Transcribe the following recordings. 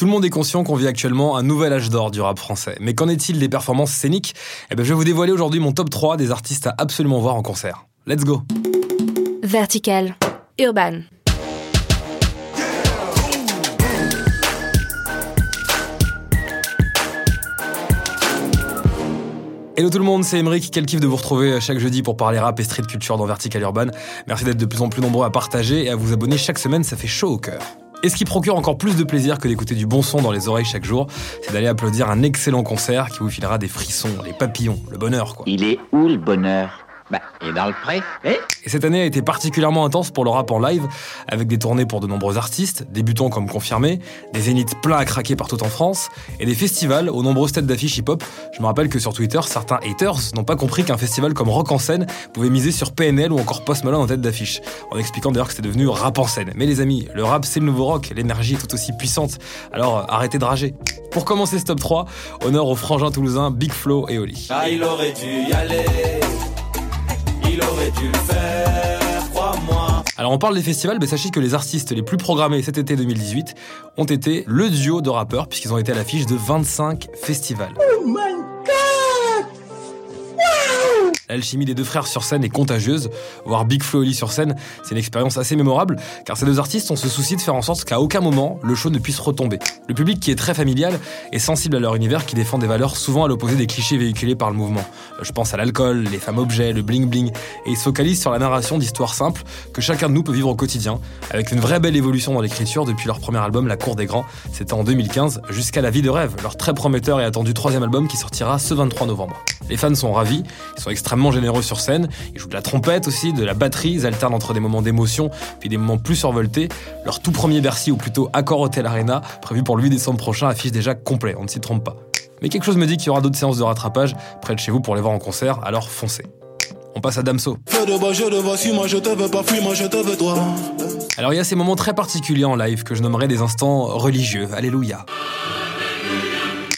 Tout le monde est conscient qu'on vit actuellement un nouvel âge d'or du rap français. Mais qu'en est-il des performances scéniques? Eh ben, je vais vous dévoiler aujourd'hui mon top 3 des artistes à absolument voir en concert. Let's go Vertical, Urban. Hello tout le monde, c'est Emeric. Quel kiff de vous retrouver chaque jeudi pour parler rap et street culture dans Vertical Urban. Merci d'être de plus en plus nombreux à partager et à vous abonner chaque semaine, ça fait chaud au cœur. Et ce qui procure encore plus de plaisir que d'écouter du bon son dans les oreilles chaque jour, c'est d'aller applaudir un excellent concert qui vous filera des frissons, des papillons, le bonheur quoi. Il est où le bonheur? Bah, il est dans le pré, eh Et cette année a été particulièrement intense pour le rap en live, avec des tournées pour de nombreux artistes, débutants comme confirmés, des zéniths pleins à craquer partout en France, et des festivals aux nombreuses têtes d'affiches hip-hop. Je me rappelle que sur Twitter, certains haters n'ont pas compris qu'un festival comme Rock en scène pouvait miser sur PNL ou encore Post Malone en tête d'affiche, en expliquant d'ailleurs que c'était devenu rap en scène. Mais les amis, le rap c'est le nouveau rock, l'énergie est tout aussi puissante, alors arrêtez de rager. Pour commencer ce top 3, honneur aux frangins toulousains Big Flo et Oli. Ah, il aurait dû y aller il aurait dû le faire, crois-moi. Alors on parle des festivals, mais sachez que les artistes les plus programmés cet été 2018 ont été le duo de rappeurs, puisqu'ils ont été à l'affiche de 25 festivals. Oh my L'alchimie des deux frères sur scène est contagieuse. Voir Big Flo et sur scène, c'est une expérience assez mémorable, car ces deux artistes ont ce souci de faire en sorte qu'à aucun moment le show ne puisse retomber. Le public qui est très familial est sensible à leur univers qui défend des valeurs souvent à l'opposé des clichés véhiculés par le mouvement. Je pense à l'alcool, les femmes objets, le bling bling, et ils se focalisent sur la narration d'histoires simples que chacun de nous peut vivre au quotidien, avec une vraie belle évolution dans l'écriture depuis leur premier album La Cour des Grands, c'était en 2015, jusqu'à La Vie de rêve, leur très prometteur et attendu troisième album qui sortira ce 23 novembre. Les fans sont ravis, ils sont extrêmement généreux sur scène, ils jouent de la trompette aussi, de la batterie, ils alternent entre des moments d'émotion puis des moments plus survoltés. Leur tout premier Bercy, ou plutôt Accor Hotel Arena, prévu pour le 8 décembre prochain, affiche déjà complet, on ne s'y trompe pas. Mais quelque chose me dit qu'il y aura d'autres séances de rattrapage près de chez vous pour les voir en concert, alors foncez. On passe à Damso. Alors il y a ces moments très particuliers en live que je nommerais des instants religieux. Alléluia.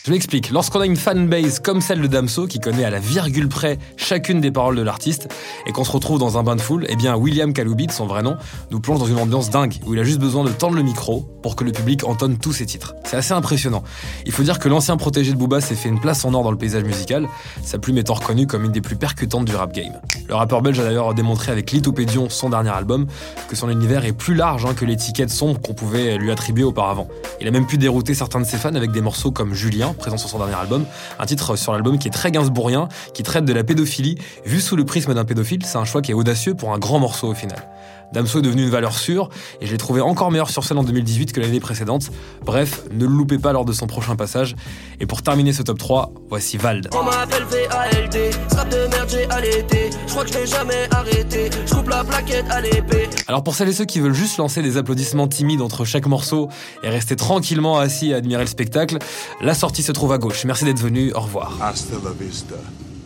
Je m'explique. Lorsqu'on a une fanbase comme celle de Damso, qui connaît à la virgule près chacune des paroles de l'artiste, et qu'on se retrouve dans un bain de foule, eh bien William Kaloubi, son vrai nom, nous plonge dans une ambiance dingue, où il a juste besoin de tendre le micro pour que le public entonne tous ses titres. C'est assez impressionnant. Il faut dire que l'ancien protégé de Booba s'est fait une place en or dans le paysage musical, sa plume étant reconnue comme une des plus percutantes du rap game. Le rappeur belge a d'ailleurs démontré avec Lithopédion, son dernier album, que son univers est plus large hein, que l'étiquette sombre qu'on pouvait lui attribuer auparavant. Il a même pu dérouter certains de ses fans avec des morceaux comme Julien, présent sur son dernier album. Un titre sur l'album qui est très gainsbourgien, qui traite de la pédophilie. Vu sous le prisme d'un pédophile, c'est un choix qui est audacieux pour un grand morceau au final. Damso est devenu une valeur sûre et je l'ai trouvé encore meilleur sur scène en 2018 que l'année précédente. Bref, ne le loupez pas lors de son prochain passage. Et pour terminer ce top 3, voici Vald. On m'appelle VALD, de merde j'ai allaité, je crois que je n'ai jamais arrêté, je coupe la plaquette à l'épée. Alors pour celles et ceux qui veulent juste lancer des applaudissements timides entre chaque morceau et rester tranquillement assis à admirer le spectacle, la sortie se trouve à gauche. Merci d'être venu, au revoir. Hasta la vista,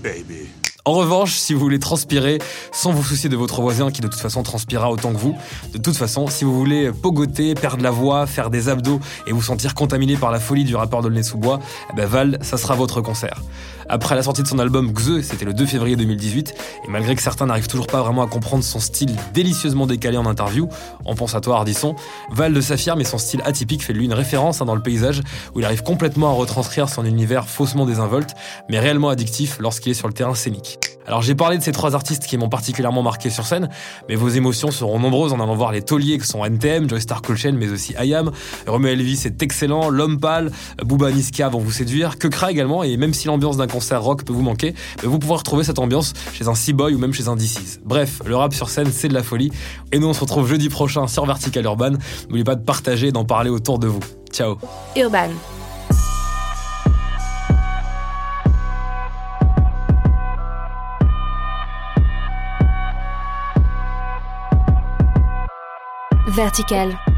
baby. En revanche, si vous voulez transpirer sans vous soucier de votre voisin qui de toute façon transpirera autant que vous, de toute façon, si vous voulez pogoter, perdre la voix, faire des abdos et vous sentir contaminé par la folie du rappeur de sous bois, eh ben Val, ça sera votre concert. Après la sortie de son album Xe, c'était le 2 février 2018, et malgré que certains n'arrivent toujours pas vraiment à comprendre son style délicieusement décalé en interview, on pense à toi Ardisson, Val de s'affirme et son style atypique fait lui une référence hein, dans le paysage où il arrive complètement à retranscrire son univers faussement désinvolte, mais réellement addictif lorsqu'il est sur le terrain scénique. Alors j'ai parlé de ces trois artistes qui m'ont particulièrement marqué sur scène, mais vos émotions seront nombreuses en allant voir les tauliers que sont NTM, Joystar Colchen, mais aussi Ayam, Romeo Elvis est excellent, L'Homme Pâle, Booba Niska vont vous séduire, Kekra également, et même si l'ambiance d'un concert rock peut vous manquer, vous pouvez retrouver cette ambiance chez un C-Boy ou même chez un DC's. Bref, le rap sur scène, c'est de la folie, et nous on se retrouve jeudi prochain sur Vertical Urban. N'oubliez pas de partager et d'en parler autour de vous. Ciao Urban. Vertical.